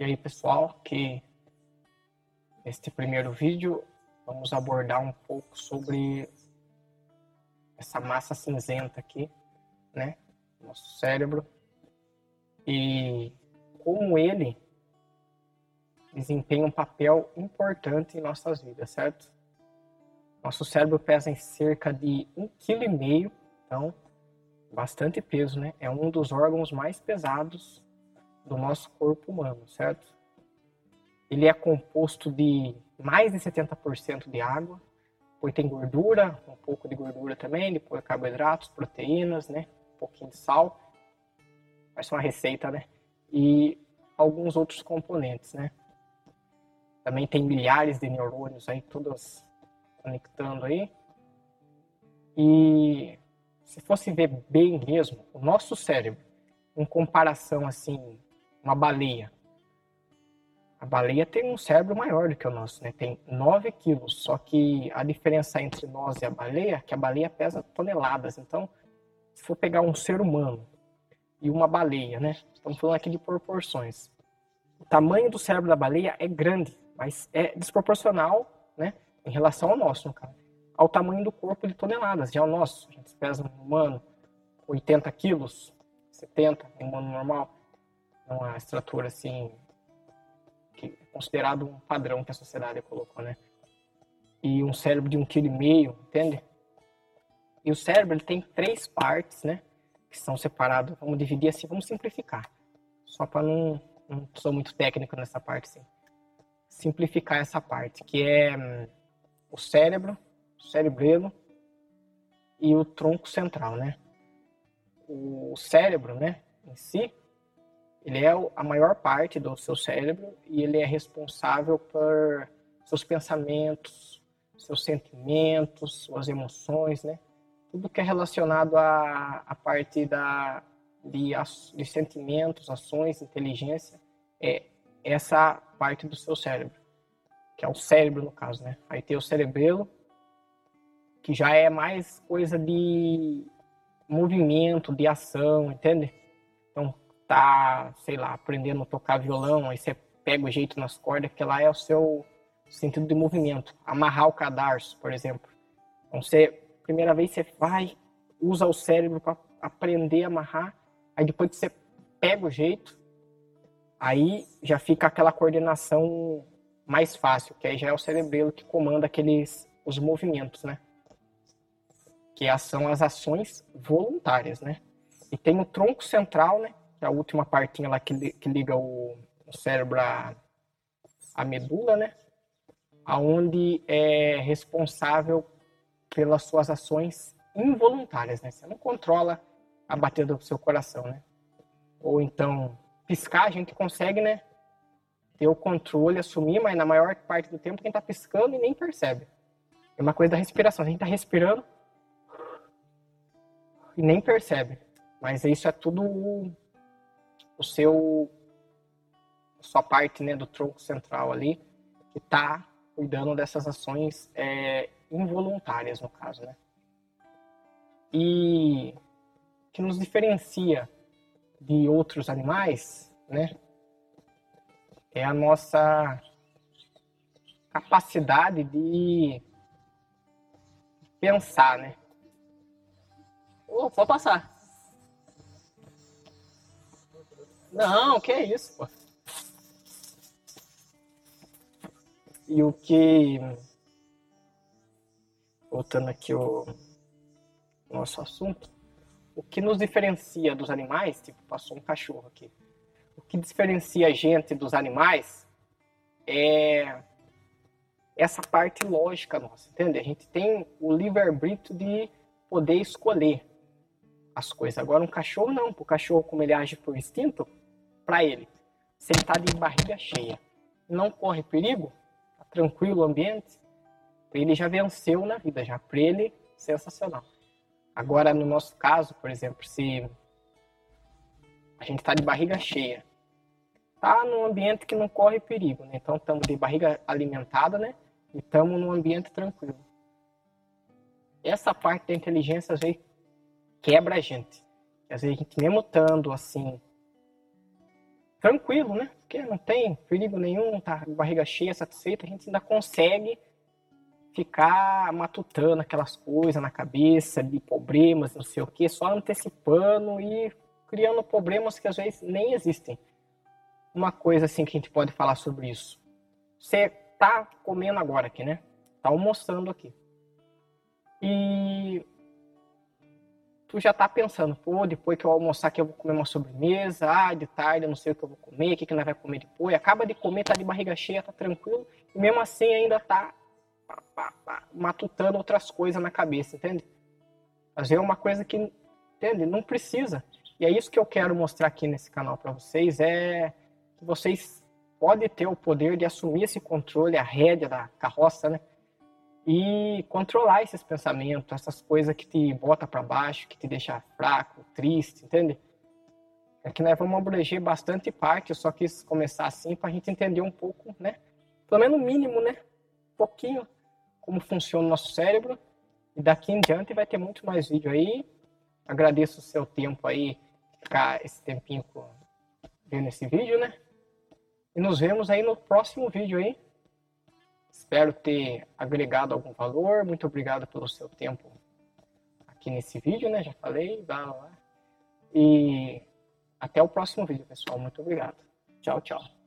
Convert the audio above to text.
E aí, pessoal, que neste primeiro vídeo vamos abordar um pouco sobre essa massa cinzenta aqui, né? Nosso cérebro e como ele desempenha um papel importante em nossas vidas, certo? Nosso cérebro pesa em cerca de um quilo e meio, então bastante peso, né? É um dos órgãos mais pesados do nosso corpo humano, certo? Ele é composto de mais de 70% de água, depois tem gordura, um pouco de gordura também, depois carboidratos, proteínas, né? Um pouquinho de sal. Parece uma receita, né? E alguns outros componentes, né? Também tem milhares de neurônios aí, todos conectando aí. E se fosse ver bem mesmo, o nosso cérebro, em comparação assim uma baleia. A baleia tem um cérebro maior do que o nosso, né? Tem 9 quilos. Só que a diferença entre nós e a baleia é que a baleia pesa toneladas. Então, se for pegar um ser humano e uma baleia, né? Estamos falando aqui de proporções. O tamanho do cérebro da baleia é grande, mas é desproporcional, né? Em relação ao nosso, no caso. Ao tamanho do corpo de toneladas. Já o nosso, a gente pesa um humano 80 quilos, 70, um humano normal uma estrutura assim que é considerado um padrão que a sociedade colocou, né? E um cérebro de um quilo e meio, entende? E o cérebro ele tem três partes, né? Que são separados. Vamos dividir assim, vamos simplificar, só para não não sou muito técnico nessa parte, assim. Simplificar essa parte, que é hum, o cérebro, o cerebelo e o tronco central, né? O cérebro, né, em si, ele é a maior parte do seu cérebro e ele é responsável por seus pensamentos, seus sentimentos, suas emoções, né? Tudo que é relacionado à, à parte da, de, de sentimentos, ações, inteligência, é essa parte do seu cérebro, que é o cérebro no caso, né? Aí tem o cerebelo, que já é mais coisa de movimento, de ação, entende? Então, tá, sei lá, aprendendo a tocar violão, aí você pega o jeito nas cordas, que lá é o seu sentido de movimento. Amarrar o cadarço, por exemplo. Então, você, primeira vez você vai, usa o cérebro para aprender a amarrar, aí depois que você pega o jeito, aí já fica aquela coordenação mais fácil, que aí já é o cerebelo que comanda aqueles os movimentos, né? Que são as ações voluntárias, né? E tem o tronco central, né? É a última partinha lá que, que liga o, o cérebro à, à medula, né? Aonde é responsável pelas suas ações involuntárias, né? Você não controla a batida do seu coração, né? Ou então, piscar a gente consegue, né? Ter o controle, assumir, mas na maior parte do tempo quem tá piscando e nem percebe. É uma coisa da respiração. A gente tá respirando e nem percebe. Mas isso é tudo o seu sua parte né, do tronco central ali que está cuidando dessas ações é, involuntárias no caso, né? E que nos diferencia de outros animais, né? É a nossa capacidade de pensar, né? Oh, pode passar. Não, que é isso, pô. E o que. Voltando aqui o nosso assunto. O que nos diferencia dos animais, tipo, passou um cachorro aqui. O que diferencia a gente dos animais é essa parte lógica nossa, entende? A gente tem o livre-arbítrio de poder escolher as coisas. Agora, um cachorro não. O cachorro, como ele age por instinto, para ele. Se ele está de barriga cheia, não corre perigo, tá tranquilo o ambiente, ele já venceu na vida, já para ele, sensacional. Agora, no nosso caso, por exemplo, se a gente está de barriga cheia, tá num ambiente que não corre perigo, né? Então estamos de barriga alimentada, né? E estamos num ambiente tranquilo. Essa parte da inteligência às vezes quebra a gente. Às vezes a gente mesmo estando assim tranquilo, né? Porque não tem perigo nenhum, tá barriga cheia, satisfeita, a gente ainda consegue ficar matutando aquelas coisas na cabeça de problemas, não sei o que, só antecipando e criando problemas que às vezes nem existem. Uma coisa assim que a gente pode falar sobre isso. Você tá comendo agora aqui, né? Tá almoçando aqui. E tu já tá pensando, pô, depois que eu almoçar aqui eu vou comer uma sobremesa, ah, de tarde eu não sei o que eu vou comer, o que, que nós vai comer depois. Acaba de comer, tá de barriga cheia, tá tranquilo, e mesmo assim ainda tá pá, pá, pá, matutando outras coisas na cabeça, entende? Vezes é uma coisa que, entende? Não precisa. E é isso que eu quero mostrar aqui nesse canal para vocês, é que vocês podem ter o poder de assumir esse controle, a rédea da carroça, né? E controlar esses pensamentos, essas coisas que te bota para baixo, que te deixa fraco, triste, entende? É que nós vamos abranger bastante parte, eu só quis começar assim para a gente entender um pouco, né? Pelo menos o mínimo, né? Um pouquinho como funciona o nosso cérebro. E daqui em diante vai ter muito mais vídeo aí. Agradeço o seu tempo aí, ficar esse tempinho vendo esse vídeo, né? E nos vemos aí no próximo vídeo aí. Espero ter agregado algum valor. Muito obrigado pelo seu tempo aqui nesse vídeo, né? Já falei, vai lá. E até o próximo vídeo, pessoal. Muito obrigado. Tchau, tchau.